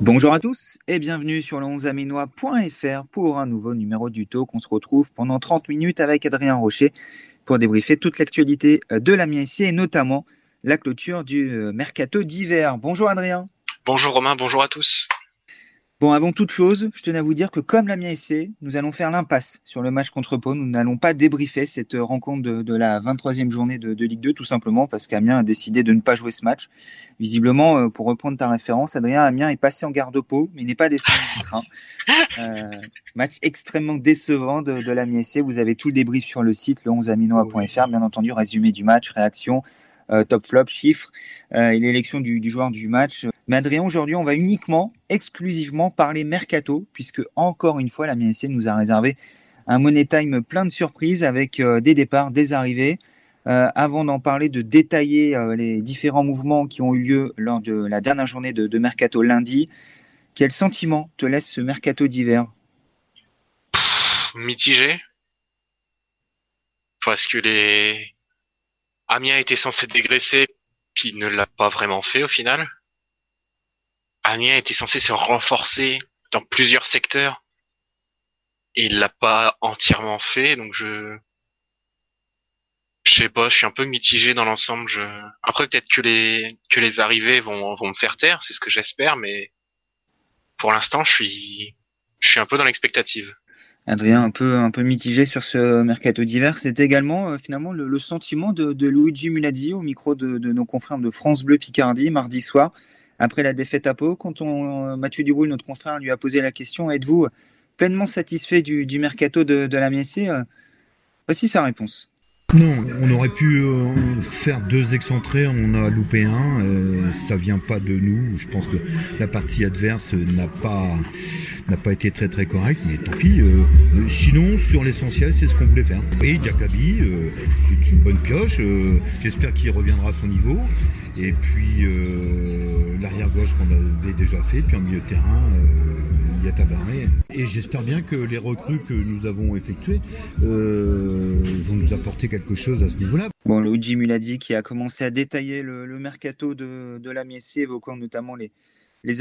Bonjour à tous et bienvenue sur le 11aminois.fr pour un nouveau numéro du Talk. On se retrouve pendant 30 minutes avec Adrien Rocher pour débriefer toute l'actualité de la et notamment la clôture du mercato d'hiver. Bonjour Adrien. Bonjour Romain, bonjour à tous. Bon, avant toute chose, je tenais à vous dire que comme la SC, nous allons faire l'impasse sur le match contre Pau. Nous n'allons pas débriefer cette rencontre de, la 23e journée de, Ligue 2, tout simplement parce qu'Amiens a décidé de ne pas jouer ce match. Visiblement, euh, pour reprendre ta référence, Adrien, Amiens est passé en garde Pau, mais n'est pas descendu du train. Euh, match extrêmement décevant de, de la SC. Vous avez tout le débrief sur le site, le 11aminois.fr, bien entendu, résumé du match, réaction, euh, top flop, chiffres et l'élection du, du joueur du match. Mais Adrien, aujourd'hui, on va uniquement, exclusivement parler mercato, puisque encore une fois, la MSC nous a réservé un Money Time plein de surprises avec euh, des départs, des arrivées. Euh, avant d'en parler, de détailler euh, les différents mouvements qui ont eu lieu lors de la dernière journée de, mercato lundi, quel sentiment te laisse ce mercato d'hiver? Mitigé. Parce que les Amiens était censé dégraisser, puis ne l'a pas vraiment fait au final. Amiens était censé se renforcer dans plusieurs secteurs et il l'a pas entièrement fait, donc je je sais pas, je suis un peu mitigé dans l'ensemble. Je... Après peut-être que les que les arrivées vont vont me faire taire, c'est ce que j'espère, mais pour l'instant je suis je suis un peu dans l'expectative. Adrien, un peu un peu mitigé sur ce mercato d'hiver, c'est également euh, finalement le, sentiment de, de, Luigi Muladi au micro de, de nos confrères de France Bleu Picardie mardi soir après la défaite à Pau, quand on, Mathieu Duroul, notre confrère, lui a posé la question êtes-vous pleinement satisfait du, mercato de, la MSC euh, Voici sa réponse. Non, on aurait pu euh, faire deux excentrés, on a loupé un, euh, ça vient pas de nous. Je pense que la partie adverse n'a pas été très très correcte, mais tant pis. sinon, sur l'essentiel, c'est ce qu'on voulait faire. Et Diakabi, c'est une bonne pioche. J'espère qu'il reviendra à son niveau. Et puis euh, l'arrière gauche qu'on avait déjà fait, puis en milieu de terrain, Et j'espère bien que les recrues que nous avons effectuées euh, vont nous apporter quelque chose à ce niveau-là. Bon, Luigi Muladi qui a commencé à détailler le, mercato de, de évoquant notamment les,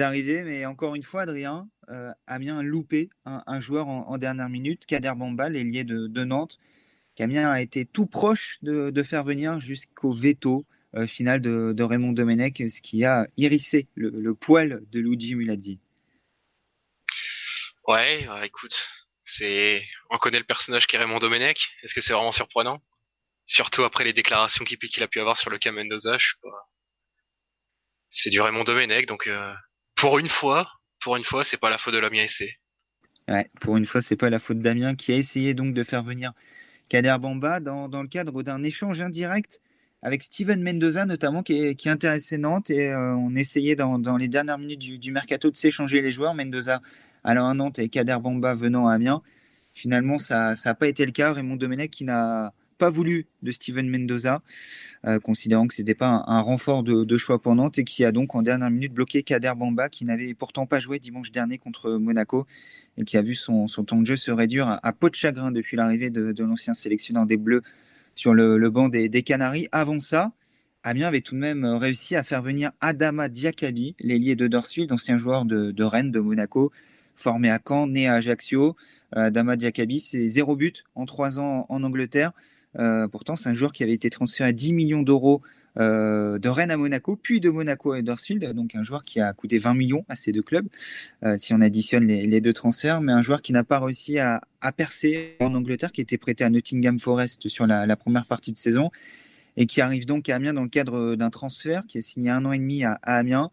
arrivées. Mais encore une fois, Adrien, euh, Amiens a loupé un, joueur en, dernière minute, Kader Bamba, l'ailier de, Nantes. Amiens a été tout proche de, faire venir jusqu'au veto euh, finale de, Raymond Domenech, ce qui a irrissé le, poil de Luigi Mulazzi. Ouais, bah, écoute, c'est, on connaît le personnage qui est Raymond Domenech. Est-ce que c'est vraiment surprenant? Surtout après les déclarations qu'il a pu avoir sur le cas Mendoza. C'est du Raymond Domenech, donc euh, pour une fois, pour une fois, c'est pas la faute de Damien Essay. Ouais, pour une fois, c'est pas la faute Damien qui a essayé donc de faire venir Kader Bamba dans, le cadre d'un échange indirect avec Steven Mendoza notamment qui, qui intéressait Nantes et euh, on essayait dans, les dernières minutes du, mercato de s'échanger les joueurs. Mendoza allant à Nantes et Kader Bamba venant à Amiens. Finalement, ça n'a pas été le cas. Raymond Domenech qui n'a pas voulu de Steven Mendoza, euh, considérant que ce n'était pas un, renfort de, choix pour Nantes et qui a donc en dernière minute bloqué Kader Bamba qui n'avait pourtant pas joué dimanche dernier contre Monaco et qui a vu son, temps de jeu se réduire à, peau de chagrin depuis l'arrivée de, l'ancien sélectionneur des Bleus sur le, banc des, Canaries. Avant ça, Amiens avait tout de même réussi à faire venir Adama Diakabi, l'ailier de Dorsfield, ancien joueur de, Rennes, de Monaco, formé à Caen, né à Ajaccio. Euh, Adama Diakabi, c'est zéro but en trois ans en Angleterre. Euh, pourtant, c'est un joueur qui avait été transféré à 10 millions d'euros euh, de Rennes à Monaco, puis de Monaco à Huddersfield, donc un joueur qui a coûté 20 millions à ces deux clubs, si on additionne les, deux transferts, mais un joueur qui n'a pas réussi à, percer en Angleterre, qui était prêté à Nottingham Forest sur la, première partie de saison, et qui arrive donc à Amiens dans le cadre d'un transfert, qui a signé un an et demi à, Amiens.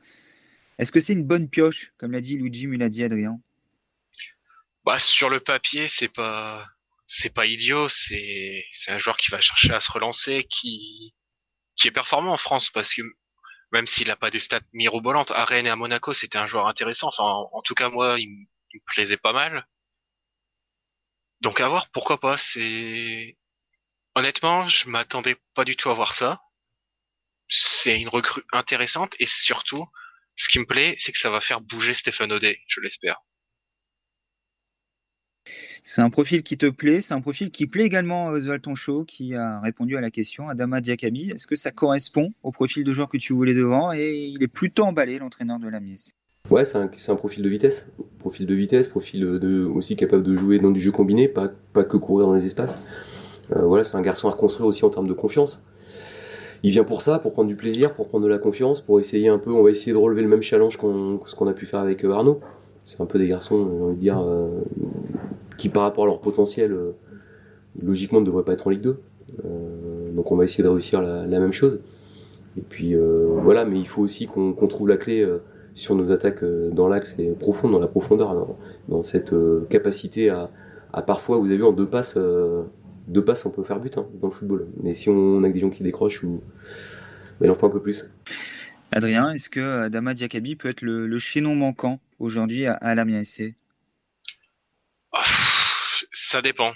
Est-ce que c'est une bonne pioche, comme l'a dit Luigi Muladi Adrien? Bah, Sur le papier, c'est pas c'est pas idiot, c'est c'est un joueur qui va chercher à se relancer, qui qui est performant en France parce que même s'il n'a pas des stats mirobolantes, à Rennes et à Monaco, c'était un joueur intéressant. Enfin, en, tout cas, moi, il, me plaisait pas mal. Donc à voir, pourquoi pas. C'est honnêtement, je m'attendais pas du tout à voir ça. C'est une recrue intéressante et surtout, ce qui me plaît, c'est que ça va faire bouger Stéphane Audet, je l'espère. C'est un profil qui te plaît, c'est un profil qui plaît également à Oswald Tonchot qui a répondu à la question, Adama Diakabi. Est-ce que ça correspond au profil de joueur que tu voulais devant Et il est plutôt emballé, l'entraîneur de la Mies. Ouais, c'est un, profil de vitesse, profil de vitesse, profil aussi capable de jouer dans du jeu combiné, pas, pas que courir dans les espaces. Euh, voilà, c'est un garçon à reconstruire aussi en termes de confiance. Il vient pour ça, pour prendre du plaisir, pour prendre de la confiance, pour essayer un peu, on va essayer de relever le même challenge qu'on ce qu'on a pu faire avec euh, Arnaud. C'est un peu des garçons, j'ai envie de dire, euh, qui par rapport à leur potentiel, logiquement ne devraient pas être en Ligue 2. donc on va essayer de réussir la, même chose. Et puis voilà, mais il faut aussi qu'on trouve la clé sur nos attaques dans l'axe et profond, dans la profondeur, dans, cette capacité à, parfois, vous avez vu, en deux passes, deux passes, on peut faire but hein, dans le football. Mais si on a des gens qui décrochent, ou... il en faut un peu plus. Adrien, est-ce que Dama Diakabi peut être le, chaînon manquant aujourd'hui à, à l'Amiens SC Ça dépend.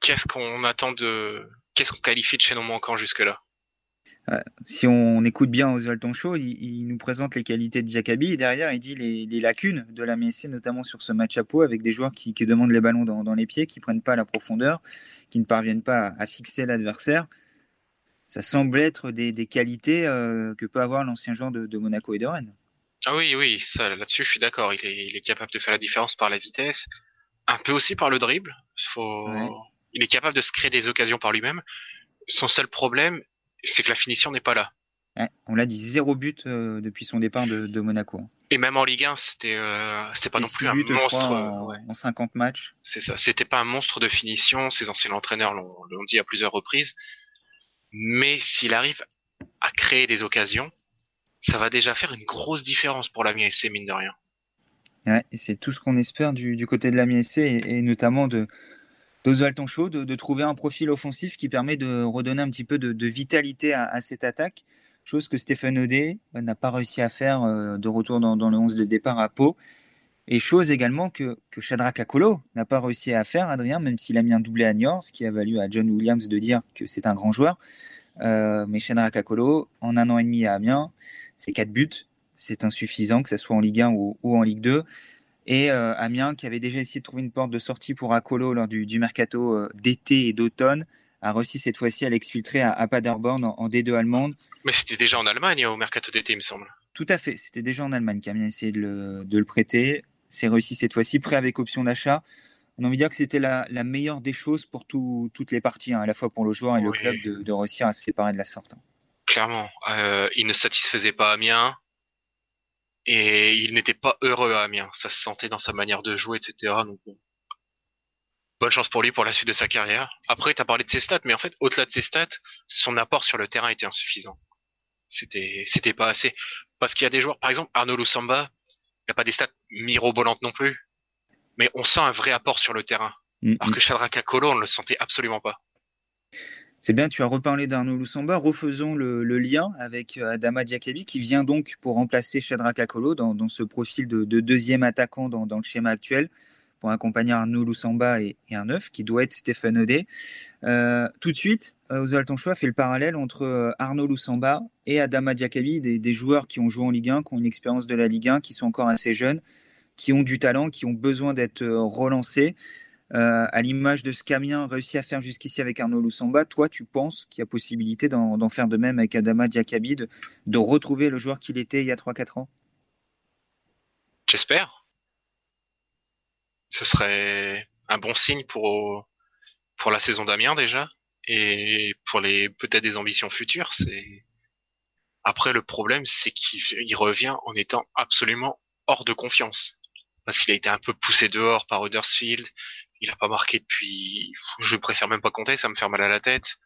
Qu'est-ce qu'on attend de. Qu'est-ce qu'on qualifie de chaînon manquant jusque-là? Euh, si on écoute bien Oswald Tonchot, il, il, nous présente les qualités de Jacabi et derrière il dit les, lacunes de la MSC, notamment sur ce match à peau avec des joueurs qui, demandent les ballons dans, les pieds, qui prennent pas la profondeur, qui ne parviennent pas à, fixer l'adversaire. Ça semble être des, qualités euh, que peut avoir l'ancien joueur de, Monaco et de Rennes. Ah oui, oui, là-dessus je suis d'accord. Il est, capable de faire la différence par la vitesse, un peu aussi par le dribble. Il est capable de se créer des occasions par lui-même. Son seul problème, c'est que la finition n'est pas là. on l'a dit, zéro but euh, depuis son départ de, Monaco. Et même en Ligue 1, c'était euh, pas non plus un monstre. en, 50 matchs. C'est ça, c'était pas un monstre de finition. Ses anciens entraîneurs l'ont dit à plusieurs reprises. Mais s'il arrive à créer des occasions, ça va déjà faire une grosse différence pour la SC, mine de rien. C'est tout ce qu'on espère du, côté de la SC et, notamment de, d'Oswald de, trouver un profil offensif qui permet de redonner un petit peu de, vitalité à, cette attaque, chose que Stéphane Odé euh, n'a pas réussi à faire euh, de retour dans, le 11 de départ à Pau. Et chose également que, que Shadrach Akolo n'a pas réussi à faire, Adrien, même s'il a mis un doublé à Niort, ce qui a valu à John Williams de dire que c'est un grand joueur. Euh, mais Shadrach Akolo, en un an et demi à Amiens, c'est quatre buts. C'est insuffisant, que ce soit en Ligue 1 ou, ou en Ligue 2. Et euh, Amiens, qui avait déjà essayé de trouver une porte de sortie pour Akolo lors du, mercato euh, d'été et d'automne, a réussi cette fois-ci à l'exfiltrer à, Paderborn en, D2 allemande. Mais c'était déjà en Allemagne au mercato d'été, il me semble. Tout à fait, c'était déjà en Allemagne qu'Amiens essayé de le, de le prêter. C'est réussi cette fois-ci, prêt avec option d'achat. On a envie de dire que c'était la, meilleure des choses pour toutes les parties, hein, à la fois pour le joueur et le club, de, réussir à se séparer de la sorte. Clairement, euh, il ne satisfaisait pas Amiens et il n'était pas heureux à Amiens. Ça se sentait dans sa manière de jouer, etc. Donc Bonne chance pour lui pour la suite de sa carrière. Après, tu as parlé de ses stats, mais en fait, au-delà de ses stats, son apport sur le terrain était insuffisant. C'était, c'était pas assez. Parce qu'il y a des joueurs, par exemple, Arnaud Lusamba, il n'a pas des stats mirobolantes non plus. Mais on sent un vrai apport sur le terrain. Mm, Alors mm. que Shadrach Akolo, on ne le sentait absolument pas. C'est bien, tu as reparlé d'Arnaud Lusamba. Refaisons le, lien avec euh, Adama Diakabi qui vient donc pour remplacer Shadrach Akolo dans, ce profil de, deuxième attaquant dans, le schéma actuel pour accompagner Arnaud Lusamba et, un neuf qui doit être Stéphane Odé. Euh, tout de suite, euh, Oswald choix fait le parallèle entre Arnaud Lusamba et Adama Diakabi, des, des, joueurs qui ont joué en Ligue 1, qui ont une expérience de la Ligue 1, qui sont encore assez jeunes, qui ont du talent, qui ont besoin d'être relancés. Euh, à l'image de ce qu'Amiens réussit à faire jusqu'ici avec Arnaud Lusamba, toi, tu penses qu'il y a possibilité d'en faire de même avec Adama Diakabi, de, retrouver le joueur qu'il était il y a 3-4 ans? J'espère. Ce serait un bon signe pour, pour la saison d'Amiens déjà, et pour les peut-être des ambitions futures. Après, le problème, c'est qu'il revient en étant absolument hors de confiance parce qu'il a été un peu poussé dehors par Huddersfield, il a pas marqué depuis, je préfère même pas compter, ça me fait mal à la tête.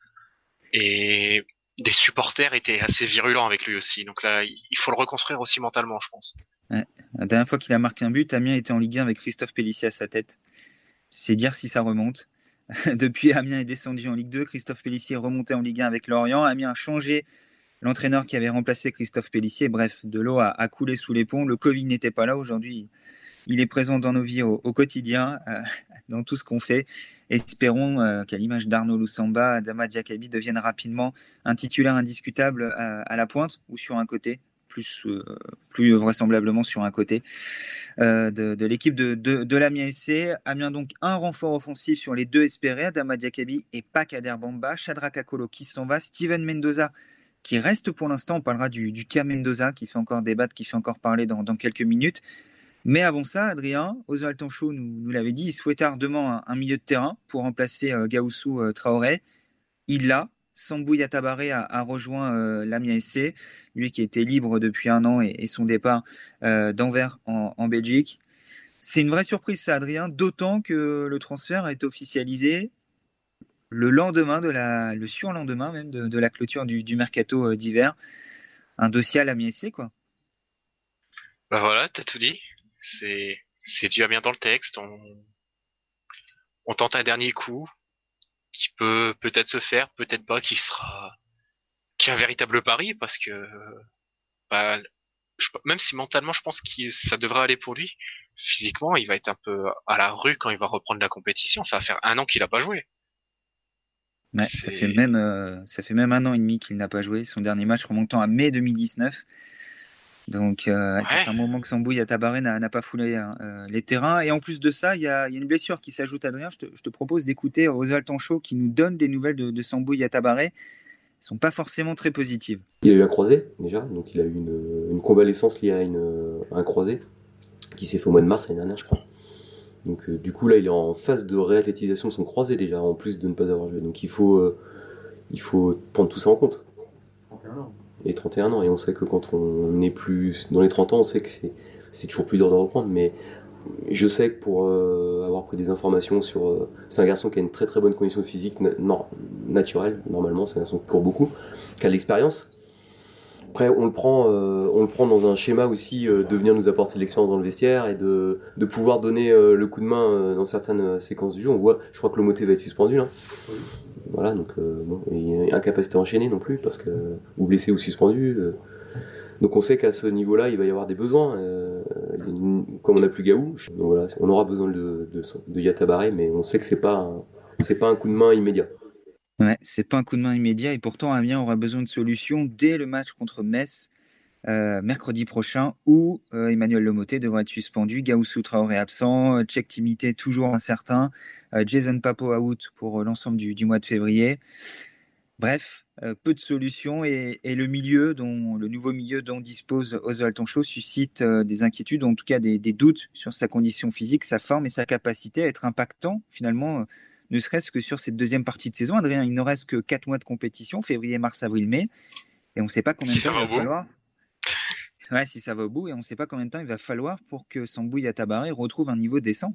Et des supporters étaient assez virulents avec lui aussi. Donc là, il faut le reconstruire aussi mentalement, je pense. La dernière fois qu'il a marqué un but, Amiens était en Ligue 1 avec Christophe Pellissier à sa tête. C'est dire si ça remonte. Depuis, Amiens est descendu en Ligue 2. Christophe Pellissier est remonté en Ligue 1 avec Lorient. Amiens a changé l'entraîneur qui avait remplacé Christophe Pellissier. Bref, de l'eau a, coulé sous les ponts. Le Covid n'était pas là. Aujourd'hui, il est présent dans nos vies au, quotidien, euh, dans tout ce qu'on fait. Espérons euh, qu'à l'image d'Arnaud Lusamba, Adama Diakabi devienne rapidement un titulaire indiscutable à, la pointe ou sur un côté, plus, plus vraisemblablement sur un côté de, l'équipe de, de, l'Amiens SC. Amiens donc un renfort offensif sur les deux espérés, Adama Diakabi et Kader Bamba, Shadrach Akolo qui s'en va, Steven Mendoza qui reste pour l'instant. On parlera du, du cas Mendoza qui fait encore débattre, qui fait encore parler dans, quelques minutes. Mais avant ça, Adrien, Oswald Tanchot nous, l'avait dit, il souhaitait ardemment un, milieu de terrain pour remplacer euh, Gaussou euh, Traoré. Il l'a. Sambou Yatabaré a, rejoint euh, l'Amiens SC, lui qui était libre depuis un an et, son départ d'Anvers en, Belgique. C'est une vraie surprise ça, Adrien, d'autant que le transfert a été officialisé le lendemain de la, le surlendemain même de, la clôture du, mercato euh, d'hiver. Un dossier à la SC, quoi. Bah voilà, t'as tout dit. C'est, c'est dû à bien dans le texte. On, on tente un dernier coup qui peut peut-être se faire, peut-être pas, qui sera, qui est un véritable pari parce que, bah, même si mentalement je pense que ça devrait aller pour lui, physiquement il va être un peu à la rue quand il va reprendre la compétition. Ça va faire un an qu'il a pas joué ça, fait même, euh, ça fait même un an et demi qu'il n'a pas joué. Son dernier match remontant à mai 2019. Donc, euh, ça fait un moment que Sambouille à Tabaré n'a pas foulé hein, euh, les terrains. Et en plus de ça, il y, a, une blessure qui s'ajoute à Adrien. Je te, propose d'écouter Oswald Tanchot qui nous donne des nouvelles de, de Sambouille à Tabaré. Elles sont pas forcément très positives. Il a eu un croisé déjà, donc il a eu une, convalescence liée à, une, un croisé qui s'est fait au mois de mars l'année dernière, je crois. Donc euh, du coup là il est en phase de réathlétisation de son croisé déjà, en plus de ne pas avoir joué. Donc il faut, euh, il faut prendre tout ça en compte. 31 ans. Et 31 ans. Et on sait que quand on est plus dans les 30 ans, on sait que c'est toujours plus dur de reprendre. Mais je sais que pour euh, avoir pris des informations sur... c'est un garçon qui a une très très bonne condition physique non, naturelle, normalement, c'est un garçon qui court beaucoup, qui a de l'expérience, après, on le prend, euh, on le prend dans un schéma aussi euh, de venir nous apporter de l'expérience dans le vestiaire et de, de pouvoir donner euh, le coup de main dans certaines séquences du jeu. On voit, je crois que le moté va être suspendu. Hein. Voilà, donc bon, il incapacité enchaînée non plus parce que ou blessé ou suspendu. donc on sait qu'à ce niveau-là, il va y avoir des besoins. comme on n'a plus Gaou, donc voilà, on aura besoin de, de, Yatabaré, mais on sait que c'est pas pas un coup de main immédiat. Ouais, c'est pas un coup de main immédiat et pourtant Amiens aura besoin de solutions dès le match contre Metz euh, mercredi prochain où euh, Emmanuel Lemoté devrait être suspendu, Gaussou Traoré absent, Tchèque Timité toujours incertain, euh, Jason Papo out pour l'ensemble du, mois de février. Bref, peu de solutions et, le milieu, dont, le nouveau milieu dont dispose Oswald Tonchot suscite des inquiétudes, en tout cas des, des, doutes sur sa condition physique, sa forme et sa capacité à être impactant finalement ne serait-ce que sur cette deuxième partie de saison. Adrien, il ne reste que 4 mois de compétition, février, mars, avril, mai, et on ne sait pas combien de temps il va falloir. Ouais, si ça va au bout, et on ne sait pas combien de temps il va falloir pour que Sambouille à Tabaré retrouve un niveau décent.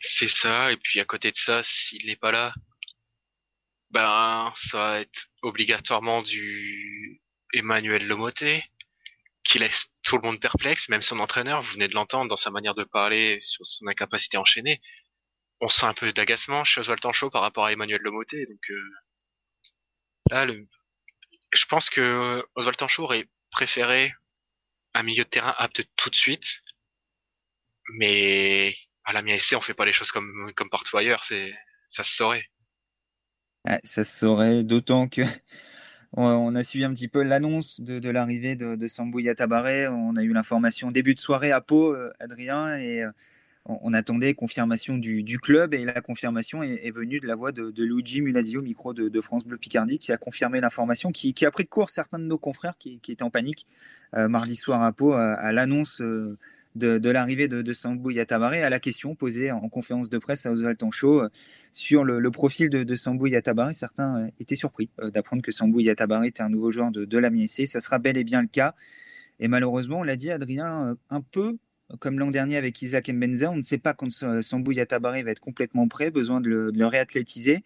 C'est ça, et puis à côté de ça, s'il n'est pas là, ben ça va être obligatoirement du Emmanuel Lomoté, qui laisse tout le monde perplexe, même son entraîneur, vous venez de l'entendre dans sa manière de parler sur son incapacité à enchaîner on sent un peu d'agacement chez Oswald Tanchot par rapport à Emmanuel Lomoté. Donc euh, là, le... je pense que Oswald Tanchot aurait préféré un milieu de terrain apte tout de suite, mais à la SC, on fait pas les choses comme comme partout ailleurs. C'est ça se saurait. ça se saurait, d'autant que on a suivi un petit peu l'annonce de, l'arrivée de, de Sambouya Tabaré. On a eu l'information début de soirée à Pau, euh, Adrien, et euh, on, attendait confirmation du, club et la confirmation est, venue de la voix de, Luigi Mulazio, micro de, France Bleu Picardie, qui a confirmé l'information, qui, a pris court certains de nos confrères qui, étaient en panique euh, mardi soir à Pau à, l'annonce euh, de, l'arrivée de, de Sambou Yatabaré, à la question posée en conférence de presse à Oswald Tanchot euh, sur le, profil de, de Sambou Yatabaré. Certains étaient surpris d'apprendre que Sambou Yatabaré était un nouveau joueur de, de la. Ça sera bel et bien le cas. Et malheureusement, on l'a dit, Adrien, un peu comme l'an dernier avec Isaac Mbenza, on ne sait pas quand Sambou Yatabaré va être complètement prêt, besoin de le, réathlétiser.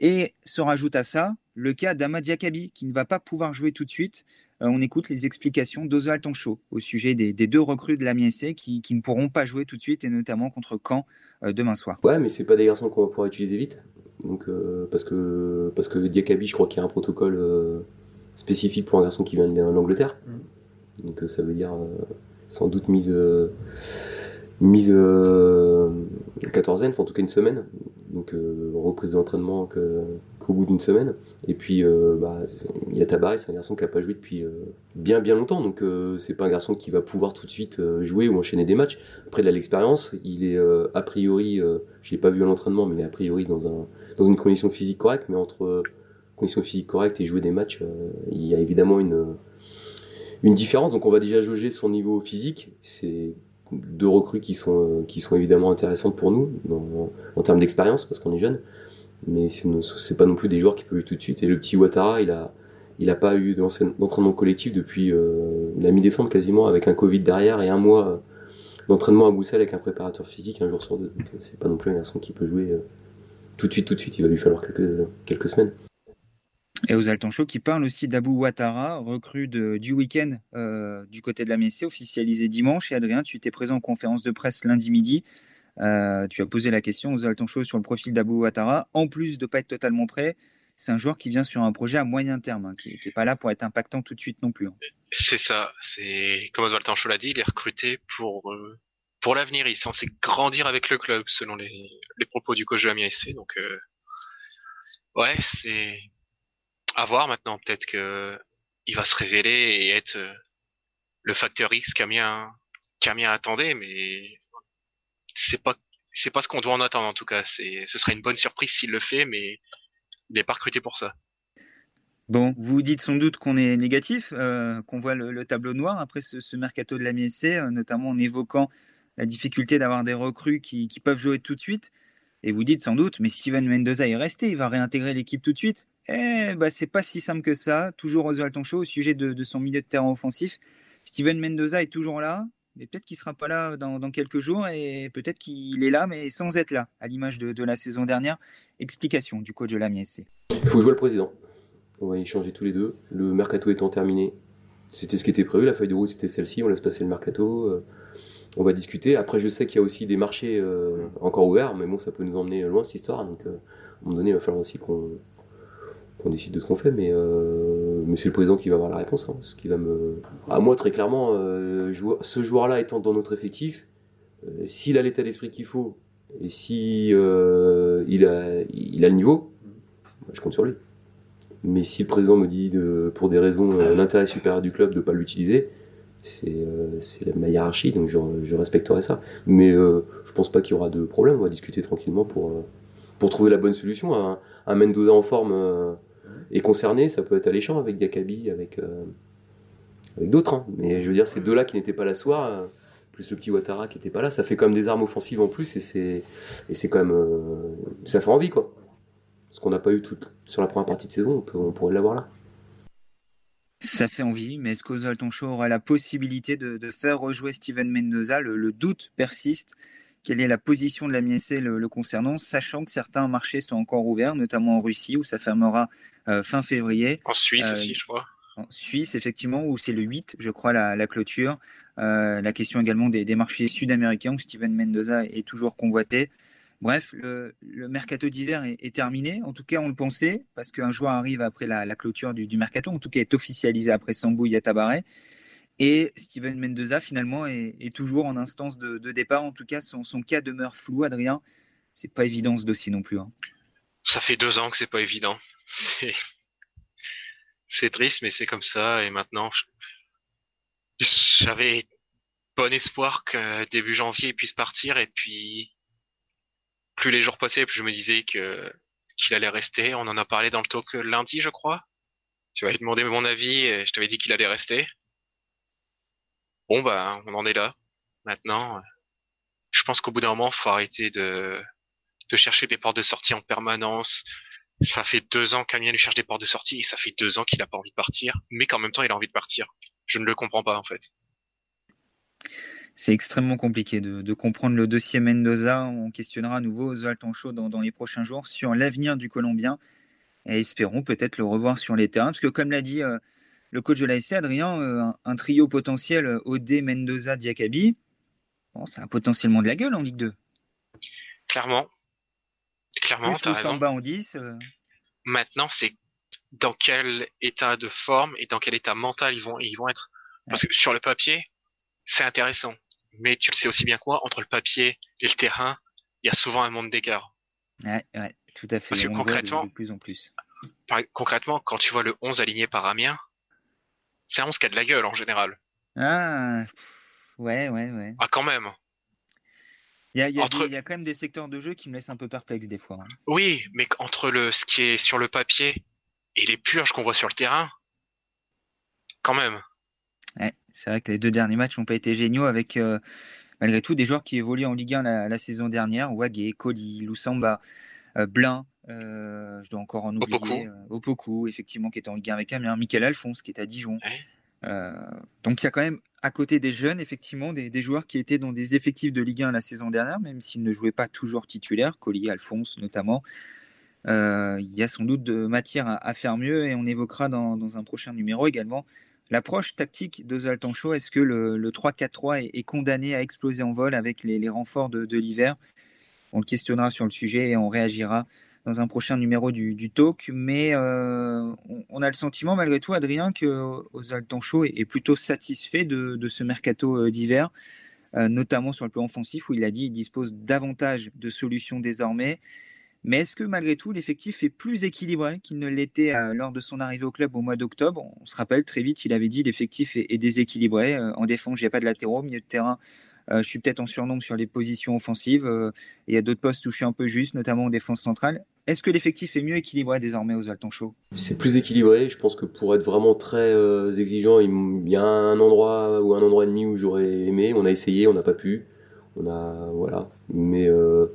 Et se rajoute à ça le cas d'Amad Diakabi, qui ne va pas pouvoir jouer tout de suite. Euh, on écoute les explications d'Oswald Tanchot au sujet des, deux recrues de la MSC qui, qui, ne pourront pas jouer tout de suite, et notamment contre Caen euh, demain soir. Ouais, mais c'est pas des garçons qu'on va pouvoir utiliser vite. Donc, euh, parce, que, parce que Diakabi, je crois qu'il y a un protocole spécifique pour un garçon qui vient de l'Angleterre. Mm. Donc ça veut dire sans doute mise, euh, mise euh, quatorzaine, en tout cas une semaine. Donc euh, reprise d'entraînement que, qu'au bout d'une semaine. Et puis, euh, bah, il y a Tabaré, c'est un garçon qui n'a pas joué depuis bien bien longtemps, donc c'est pas un garçon qui va pouvoir tout de suite jouer ou enchaîner des matchs. Après, il a l'expérience, il est a priori, je l'ai pas vu à l'entraînement, mais il est a priori dans, un, dans une condition physique correcte, mais entre condition physique correcte et jouer des matchs, il y a évidemment une, une différence. Donc on va déjà jauger son niveau physique. C'est deux recrues qui sont, sont évidemment intéressantes pour nous en termes d'expérience, parce qu'on est jeune mais c'est pas non plus des joueurs qui peuvent jouer tout de suite. Et le petit Ouattara, il a, il a pas eu d'entraînement collectif depuis euh, la mi-décembre quasiment, avec un Covid derrière et un mois euh, d'entraînement à Bruxelles avec un préparateur physique un jour sur deux. Donc euh, c'est pas non plus un garçon qui peut jouer tout de suite, tout de suite. Il va lui falloir quelques semaines. Et aux Altanchot qui parle aussi d'Abou Ouattara, recrue du week-end du côté de la MSC, officialisé dimanche. Et Adrien, tu étais présent en conférence de presse lundi midi. Euh, tu as posé la question aux Altanchot sur le profil d'Abou Ouattara. En plus de ne pas être totalement prêt, c'est un joueur qui vient sur un projet à moyen terme, hein, qui n'est pas là pour être impactant tout de suite non plus. Hein. C'est ça. C'est comme Oswald Tanchot l'a dit, il est recruté pour euh, pour l'avenir. Il est censé grandir avec le club, selon les, propos du coach de la SC. Donc euh, ouais, c'est à voir maintenant. Peut-être que il va se révéler et être le facteur X qu'Amiens qu'Amiens attendait, mais c'est pas c'est pas ce qu'on doit en attendre en tout cas. C'est ce serait une bonne surprise s'il le fait, mais il n'est pas recruté pour ça. Bon, vous dites sans doute qu'on est négatif, euh, qu'on voit le, tableau noir après ce, mercato de la MSC, euh, notamment en évoquant la difficulté d'avoir des recrues qui, peuvent jouer tout de suite. Et vous dites sans doute, mais Steven Mendoza est resté, il va réintégrer l'équipe tout de suite. Eh bah, c'est pas si simple que ça. Toujours Oswald Tonchot au sujet de, son milieu de terrain offensif. Steven Mendoza est toujours là mais peut-être qu'il sera pas là dans, quelques jours et peut-être qu'il est là, mais sans être là, à l'image de, la saison dernière. Explication du coach de la MSC. Il faut jouer le président. On va y changer tous les deux. Le mercato étant terminé, c'était ce qui était prévu. La feuille de route, c'était celle-ci. On laisse passer le mercato. Euh, on va discuter. Après, je sais qu'il y a aussi des marchés euh, encore ouverts, mais bon, ça peut nous emmener loin cette histoire. Donc, euh, à un moment donné, il va falloir aussi qu'on qu'on décide de ce qu'on fait, mais, euh, mais c'est le président qui va avoir la réponse. Hein, ce qui va me... À moi, très clairement, euh, ce joueur-là étant dans notre effectif, euh, s'il a l'état d'esprit qu'il faut, et si euh, il, a, le niveau, je compte sur lui. Mais si le président me dit, pour des raisons, l'intérêt supérieur du club de ne pas l'utiliser, c'est ma hiérarchie, donc je, respecterai ça. Mais je pense pas qu'il y aura de problème, on va discuter tranquillement pour, pour trouver la bonne solution. Un, un Mendoza en forme et concerné, ça peut être alléchant avec Diakabi, avec, euh, avec d'autres. Hein. Mais je veux dire, ces deux-là qui n'étaient pas là ce soir, euh, plus le petit Ouattara qui n'était pas là, ça fait quand même des armes offensives en plus et c'est, et c'est quand même. Euh, ça fait envie, quoi. Ce qu'on n'a pas eu tout, sur la première partie de saison, on, pourrait l'avoir là. Ça fait envie, mais est-ce qu'Ozalton aura la possibilité de, faire rejouer Steven Mendoza? Le, doute persiste. Quelle est la position de la MSC le, le, concernant, sachant que certains marchés sont encore ouverts, notamment en Russie, où ça fermera euh, fin février. En Suisse euh, aussi, je crois. En Suisse, effectivement, où c'est le 8, je crois, la, clôture. Euh, la question également des, marchés sud-américains, où Steven Mendoza est toujours convoité. Bref, le, mercato d'hiver est, terminé. En tout cas, on le pensait, parce qu'un joueur arrive après la, clôture du, mercato, en tout cas est officialisé après Sambou Yatabaré. Et Steven Mendoza, finalement, est, toujours en instance de, départ. En tout cas, son, cas demeure flou, Adrien. C'est pas évident ce dossier non plus. Hein. Ça fait deux ans que c'est pas évident c'est c'est triste, mais c'est comme ça. Et maintenant, j'avais bon espoir que début janvier il puisse partir. Et puis, plus les jours passaient, plus je me disais que qu'il allait rester. On en a parlé dans le talk lundi, je crois. Tu m'avais demandé mon avis et je t'avais dit qu'il allait rester. Bon, bah, on en est là. Maintenant, je pense qu'au bout d'un moment, faut arrêter de, chercher des portes de sortie en permanence, ça fait deux ans qu'Amiens lui cherche des portes de sortie et ça fait deux ans qu'il a pas envie de partir, mais qu'en même temps il a envie de partir. Je ne le comprends pas en fait. C'est extrêmement compliqué de, comprendre le dossier Mendoza. On questionnera à nouveau Chaud dans, dans les prochains jours sur l'avenir du Colombien et espérons peut-être le revoir sur les terrains. Parce que comme l'a dit euh, le coach de l'ASC, Adrien, euh, un, trio potentiel euh, OD, Mendoza, Diakabi, bon, ça a potentiellement de la gueule en Ligue 2. Clairement, Clairement, tu as raison. en 10, euh. Maintenant, c'est dans quel état de forme et dans quel état mental ils vont, ils vont être. Parce que sur le papier, c'est intéressant. Mais tu le sais aussi bien quoi, entre le papier et le terrain, il y a souvent un monde d'écart. Ouais, ouais, tout à fait. Parce que concrètement- de, de plus en plus. Par- concrètement, quand tu vois le 11 aligné par Amiens, c'est un 11 qui a de la gueule en général. Ah, ouais, ouais, ouais. Ah, quand même. Il y a, il y a Entre- des- il y a quand même des secteurs de jeu qui me laissent un peu perplexe des fois. hein. Oui, mais entre le ce qui est sur le papier et les purges qu'on voit sur le terrain, quand même. Ouais, c'est vrai que les deux derniers matchs n'ont pas été géniaux avec euh, malgré tout des joueurs qui évoluent en Ligue 1 la, la saison dernière. Wagé, Colli, Loussamba, euh, Blin, euh, je dois encore en oublier. Opoku. euh, Opoku, effectivement, qui est en Ligue 1 avec Amiens. Michael Alphonse, qui est à Dijon. Ouais. Euh, donc il y a quand même à côté des jeunes, effectivement, des, des joueurs qui étaient dans des effectifs de Ligue 1 la saison dernière, même s'ils ne jouaient pas toujours titulaires, Colli, Alphonse notamment. Il y a sans doute de matière à, à faire mieux et on évoquera dans, dans un prochain numéro également l'approche tactique d'Ozal Tancho. Est-ce que le, le 3-4-3 est, est condamné à exploser en vol avec les, les renforts de, de l'hiver? On le questionnera sur le sujet et on réagira dans un prochain numéro du, du talk. Mais euh, on, a le sentiment malgré tout, Adrien, que Ozal Tancho est, plutôt satisfait de, ce mercato euh, d'hiver. euh, notamment sur le plan offensif où il a dit qu'il dispose davantage de solutions désormais. Mais est-ce que malgré tout, l'effectif est plus équilibré qu'il ne l'était euh, lors de son arrivée au club au mois d'octobre? On se rappelle très vite, il avait dit l'effectif est, déséquilibré. Euh, en défense, il n'y pas de latéraux. Au milieu de terrain, euh, je suis peut-être en surnombre sur les positions offensives. Euh, il y a d'autres postes où je suis un peu juste, notamment en défense centrale. Est-ce que l'effectif est mieux équilibré désormais aux Alton Show? C'est plus équilibré. Je pense que pour être vraiment très euh, exigeant, il y a un endroit ou un endroit et demi où j'aurais aimé. On a essayé, on n'a pas pu. On a voilà. Mais euh,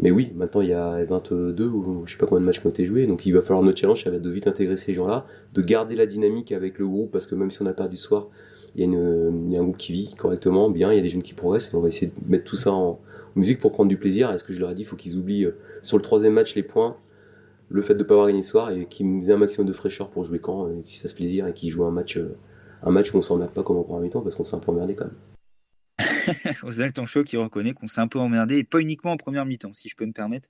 mais oui, maintenant il y a 22 ou je sais pas combien de matchs ont été joués. Donc il va falloir notre challenge, ça va être de vite intégrer ces gens-là, de garder la dynamique avec le groupe parce que même si on a perdu ce soir, il y, a un groupe qui vit correctement, bien. Il y a des jeunes qui progressent. Et on va essayer de mettre tout ça en, musique pour prendre du plaisir. Est-ce que je leur ai dit, il faut qu'ils oublient euh, sur le troisième match les points le fait de ne pas avoir gagné ce soir et qu'ils aient un maximum de fraîcheur pour jouer quand, euh, qu'ils se fassent plaisir et qu'ils jouent un match, euh, un match où on s'emmerde pas comme en première mi-temps parce qu'on s'est un peu emmerdé quand même. aux Alton Show qui reconnaît qu'on s'est un peu emmerdé, et pas uniquement en première mi-temps, si je peux me permettre.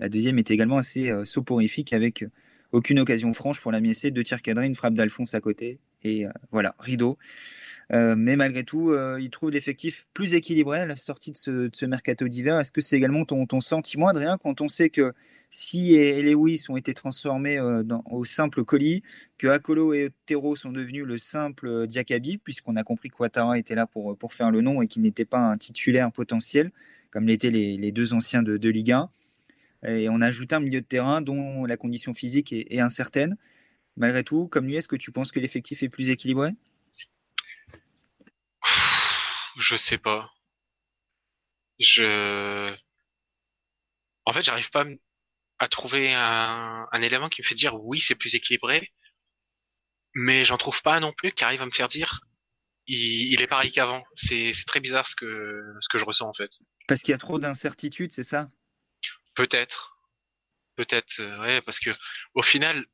La deuxième était également assez soporifique avec aucune occasion franche pour la MSC, deux tirs cadrés, une frappe d'Alphonse à côté, et euh, voilà, rideau. Euh, mais malgré tout, euh, il trouve l'effectif plus équilibré à la sortie de ce, mercato d'hiver. Est-ce que c'est également ton, ton sentiment, Adrien, quand on sait que si et Lewis ont été transformés dans- au simple colis, que Akolo et Otero sont devenus le simple Diakabi, puisqu'on a compris que Ouattara était là pour, faire le nom et qu'il n'était pas un titulaire potentiel, comme l'étaient les, deux anciens de, de Ligue 1. Et on a ajouté un milieu de terrain dont la condition physique est incertaine. Malgré tout, comme lui, est-ce que tu penses que l'effectif est plus équilibré? Je sais pas. Je. En fait, j'arrive pas à trouver un, un élément qui me fait dire oui, c'est plus équilibré. Mais j'en trouve pas non plus qui arrive à me faire dire il, il est pareil qu'avant. C'est c'est très bizarre ce que, ce que je ressens en fait. Parce qu'il y a trop d'incertitudes, c'est ça? Peut-être. Peut-être, euh, ouais, parce que au final,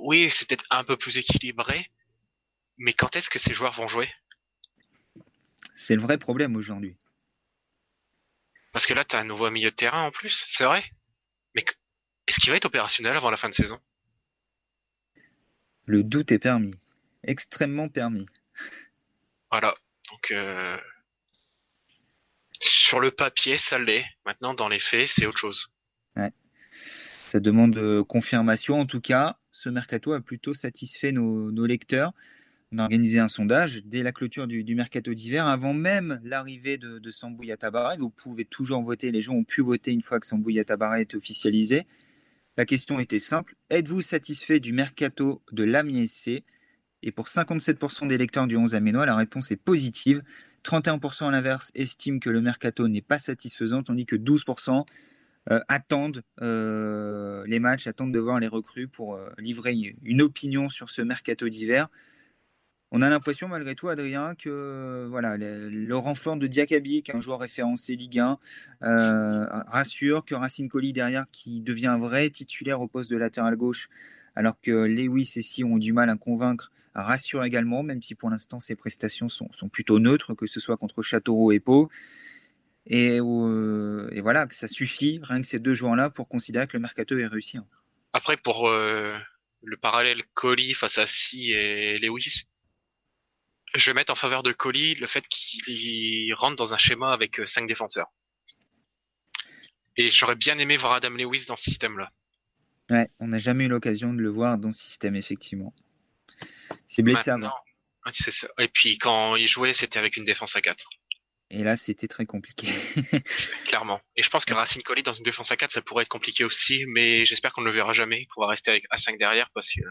oui, c'est peut-être un peu plus équilibré. Mais quand est-ce que ces joueurs vont jouer? C'est le vrai problème aujourd'hui. Parce que là, t'as un nouveau milieu de terrain en plus, c'est vrai. Mais est-ce qu'il va être opérationnel avant la fin de saison? Le doute est permis. Extrêmement permis. Voilà. Donc, euh, sur le papier, ça l'est. Maintenant, dans les faits, c'est autre chose. Ça demande euh, confirmation. En tout cas, ce mercato a plutôt satisfait nos, lecteurs. On a organisé un sondage dès la clôture du, mercato d'hiver, avant même l'arrivée de, de Sambou. Vous pouvez toujours voter. Les gens ont pu voter une fois que Sambou Yatabare était officialisé. La question était simple. Êtes-vous satisfait du mercato de l'AMI SC Et pour 57% des lecteurs du 11 aménois, la réponse est positive. 31% à l'inverse estiment que le mercato n'est pas satisfaisant, tandis que 12% euh, attendent euh, les matchs, attendent de voir les recrues pour euh, livrer une- opinion sur ce mercato d'hiver. On a l'impression malgré tout, Adrien, que voilà, le, renfort de Diakabi, qui est un joueur référencé Ligue 1, euh, rassure que Racine Colli derrière, qui devient un vrai titulaire au poste de latéral gauche, alors que Lewis et Si ont du mal à convaincre, rassure également, même si pour l'instant ses prestations sont, sont plutôt neutres, que ce soit contre Châteauroux et Pau. Et, euh, et voilà, que ça suffit, rien que ces deux joueurs-là, pour considérer que le mercato est réussi. hein. Après, pour euh, le parallèle Colli face à Si et Lewis, je vais mettre en faveur de Colli le fait qu'il rentre dans un schéma avec euh, cinq défenseurs. Et j'aurais bien aimé voir Adam Lewis dans ce système-là. Ouais, on n'a jamais eu l'occasion de le voir dans ce système, effectivement. C'est blessé avant. Et puis quand il jouait, c'était avec une défense à 4. Et là, c'était très compliqué. Clairement. Et je pense que Racine Colli dans une défense à 4, ça pourrait être compliqué aussi, mais j'espère qu'on ne le verra jamais, qu'on va rester avec à 5 derrière parce que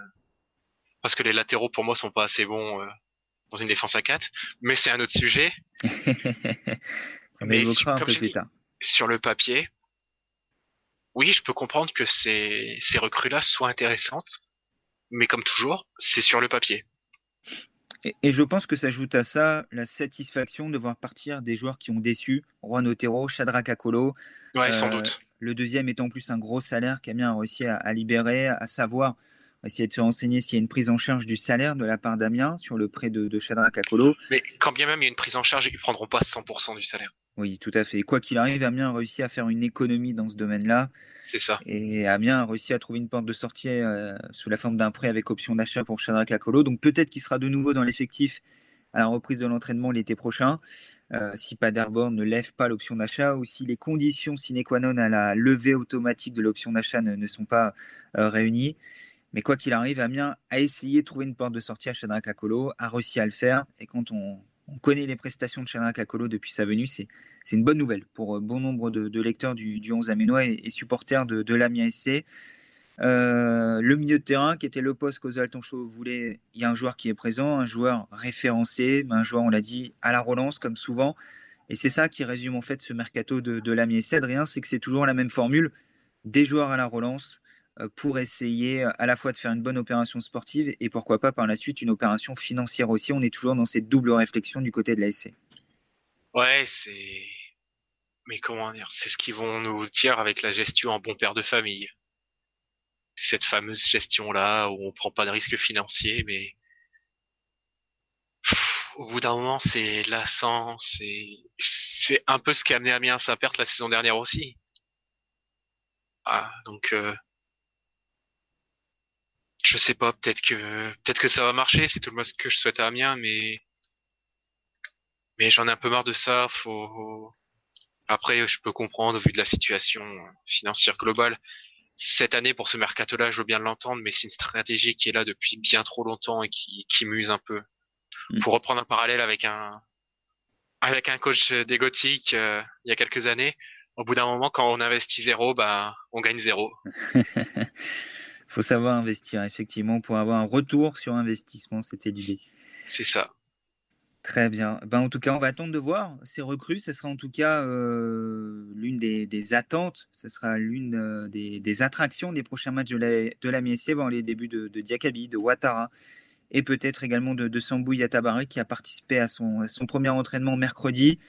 parce que les latéraux pour moi sont pas assez bons euh, dans une défense à 4. Mais c'est un autre sujet. On mais sur, un peu plus tard. sur le papier, oui, je peux comprendre que ces, ces recrues-là soient intéressantes, mais comme toujours, c'est sur le papier. Et, je pense que ça ajoute à ça la satisfaction de voir partir des joueurs qui ont déçu. Juan Otero, Shadrach Akolo. Ouais, sans euh, doute. Le deuxième étant en plus un gros salaire qu'Amiens a réussi à, libérer, à savoir essayer de se renseigner s'il y a une prise en charge du salaire de la part d'Amiens sur le prêt de, de Shadrach Akolo. Mais quand bien même il y a une prise en charge, ils ne prendront pas 100% du salaire. Oui, tout à fait. Quoi qu'il arrive, Amiens a réussi à faire une économie dans ce domaine-là. C'est ça. Et Amiens a réussi à trouver une porte de sortie euh, sous la forme d'un prêt avec option d'achat pour Shadrach Akolo. Donc peut-être qu'il sera de nouveau dans l'effectif à la reprise de l'entraînement l'été prochain. Euh, si Paderborn ne lève pas l'option d'achat ou si les conditions sine qua non à la levée automatique de l'option d'achat ne, sont pas euh, réunies. Mais quoi qu'il arrive, Amiens a essayé de trouver une porte de sortie à Shadrach Akolo, a réussi à le faire. Et quand on, connaît les prestations de Shadrach Akolo depuis sa venue, c'est une bonne nouvelle pour euh, bon nombre de, lecteurs du, 11 aménois et, supporters de, de l'Amiens SC. Euh, le milieu de terrain, qui était le poste qu'Ozal Tonchot voulait, il y a un joueur qui est présent, un joueur référencé, un joueur, on l'a dit, à la relance, comme souvent. Et c'est ça qui résume en fait ce mercato de, de l'Amiens SC, Adrien, c'est que c'est toujours la même formule, des joueurs à la relance pour essayer à la fois de faire une bonne opération sportive et pourquoi pas par la suite une opération financière aussi. On est toujours dans cette double réflexion du côté de la SC. Ouais, c'est. Mais comment dire C'est ce qu'ils vont nous dire avec la gestion en bon père de famille. Cette fameuse gestion-là où on prend pas de risques financiers, mais. au bout d'un moment, c'est lassant, c'est. C'est un peu ce qui a amené Amiens à sa perte la saison dernière aussi. Ah, donc. Euh... Je sais pas, peut-être que peut-être que ça va marcher, c'est tout le monde que je souhaite à Amiens, mais mais j'en ai un peu marre de ça. Faut après, je peux comprendre vu de la situation financière globale. Cette année, pour ce mercato-là, je veux bien l'entendre, mais c'est une stratégie qui est là depuis bien trop longtemps et qui, qui muse un peu. Mm. Pour reprendre un parallèle avec un avec un coach des Gothiques euh, il y a quelques années, au bout d'un moment, quand on investit zéro, bah, on gagne zéro. faut savoir investir, effectivement, pour avoir un retour sur investissement, c'était l'idée. C'est ça. Très bien. Ben, en tout cas, on va attendre de voir ces recrues. Ce sera en tout cas euh, l'une des, attentes. Ce sera l'une euh, des, attractions des prochains matchs de la, de la MSC avant les débuts de, de Diakabi, de Ouattara et peut-être également de, de Sambou Yatabari qui a participé à son, son premier entraînement mercredi.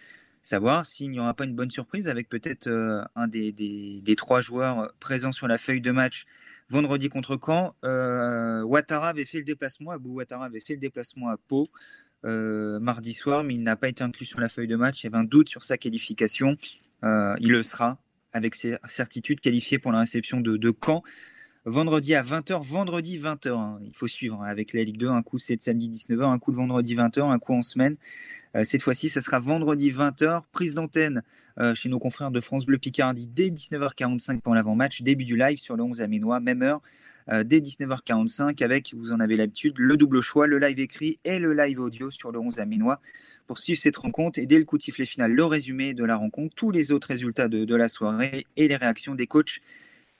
Savoir s'il n'y aura pas une bonne surprise avec peut-être euh, un des, des, trois joueurs présents sur la feuille de match vendredi contre Caen. Ouattara avait fait le déplacement, Abou Ouattara avait fait le déplacement à Pau. Euh, mardi soir, mais il n'a pas été inclus sur la feuille de match. Il y avait un doute sur sa qualification. Euh, il le sera avec certitude qualifié pour la réception de Caen. Vendredi à 20h, vendredi 20h, hein. il faut suivre hein. avec la Ligue 2. Un coup c'est le samedi 19h, un coup le vendredi 20h, un coup en semaine. Euh, cette fois-ci, ça sera vendredi 20h, prise d'antenne chez nos confrères de France Bleu Picardie dès 19h45 pour l'avant-match, début du live sur le 11 Aménois, même heure. Euh, dès 19h45 avec, vous en avez l'habitude, le double choix, le live écrit et le live audio sur le 11 aminois pour suivre cette rencontre et dès le coup de sifflet final, le résumé de la rencontre, tous les autres résultats de, la soirée et les réactions des coachs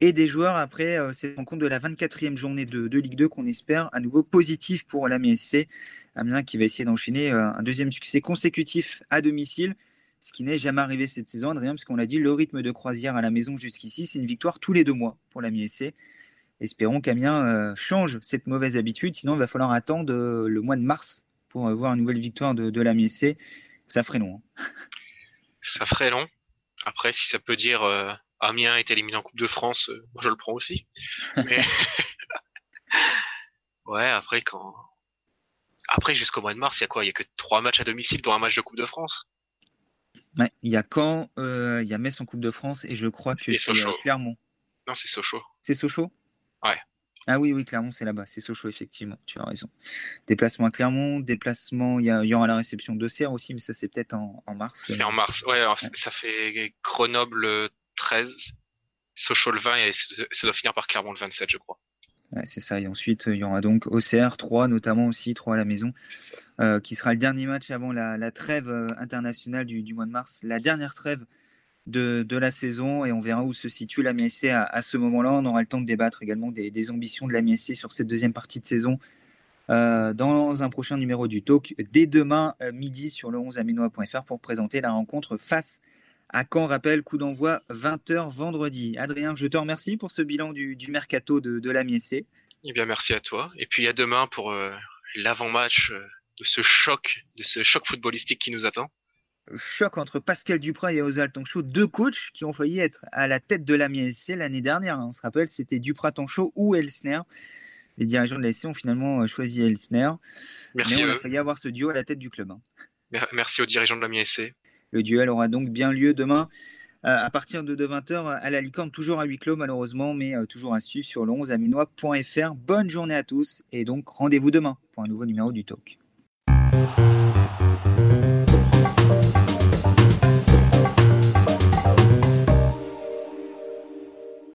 et des joueurs après euh, cette rencontre de la 24e journée de, Ligue 2 qu'on espère à nouveau positif pour la MSC. Amiens qui va essayer d'enchaîner euh, un deuxième succès consécutif à domicile, ce qui n'est jamais arrivé cette saison, Adrien, parce qu'on l'a dit, le rythme de croisière à la maison jusqu'ici, c'est une victoire tous les deux mois pour la MSC. Espérons qu'Amiens euh, change cette mauvaise habitude, sinon il va falloir attendre euh, le mois de mars pour avoir une nouvelle victoire de, de l'Amiens Ça ferait long. Hein. Ça ferait long. Après, si ça peut dire Amiens est éliminé en Coupe de France, moi je le prends aussi. Mais... ouais, après quand. Après, jusqu'au mois de mars, il y a quoi? Il y a que trois matchs à domicile, dont un match de Coupe de France. Ouais, il y a quand il y a Metz en Coupe de France et je crois que c'est Clermont. Non, c'est Sochaux. C'est Sochaux? Ouais. Ah oui, oui, Clermont, c'est là-bas. C'est Sochaux, effectivement. Tu as raison. Déplacement à Clermont, déplacement, il y, aura la réception de Serre aussi, mais ça, c'est peut-être en, mars. C'est en mars, ouais, Ça fait Grenoble 13, Sochaux le 20 et ça doit finir par Clermont le 27, je crois. c'est ça. Et ensuite, il y aura donc OCR 3, notamment aussi 3 à la maison, euh, qui sera le dernier match avant la, trêve euh, internationale du, mois de mars, la dernière trêve de, la saison. Et on verra où se situe la MSC à, ce moment-là. On aura le temps de débattre également des, ambitions de la MSC sur cette deuxième partie de saison. Euh, dans un prochain numéro du Talk dès demain midi sur le 11aminois.fr pour présenter la rencontre face à Caen. Rappel, coup d'envoi 20h vendredi. Adrien, je te remercie pour ce bilan du, mercato de, de la MSC. Eh bien, merci à toi. Et puis à demain pour l'avant-match de ce choc, de ce choc footballistique qui nous attend Choc entre Pascal Duprat et Osal Tancho, deux coachs qui ont failli être à la tête de la MSC l'année dernière. On se rappelle, c'était Duprat Tancho ou Elsner. Les dirigeants de la SC ont finalement euh, choisi Elsner. Merci. Mais on a failli avoir ce duo à la tête du club. Hein. Merci aux dirigeants de la MSC. Le duel aura donc bien lieu demain euh, à partir de 20h à la licorne, toujours à huis clos malheureusement, mais euh, toujours à suivre sur le 11aminois.fr. Bonne journée à tous et donc rendez-vous demain pour un nouveau numéro du Talk.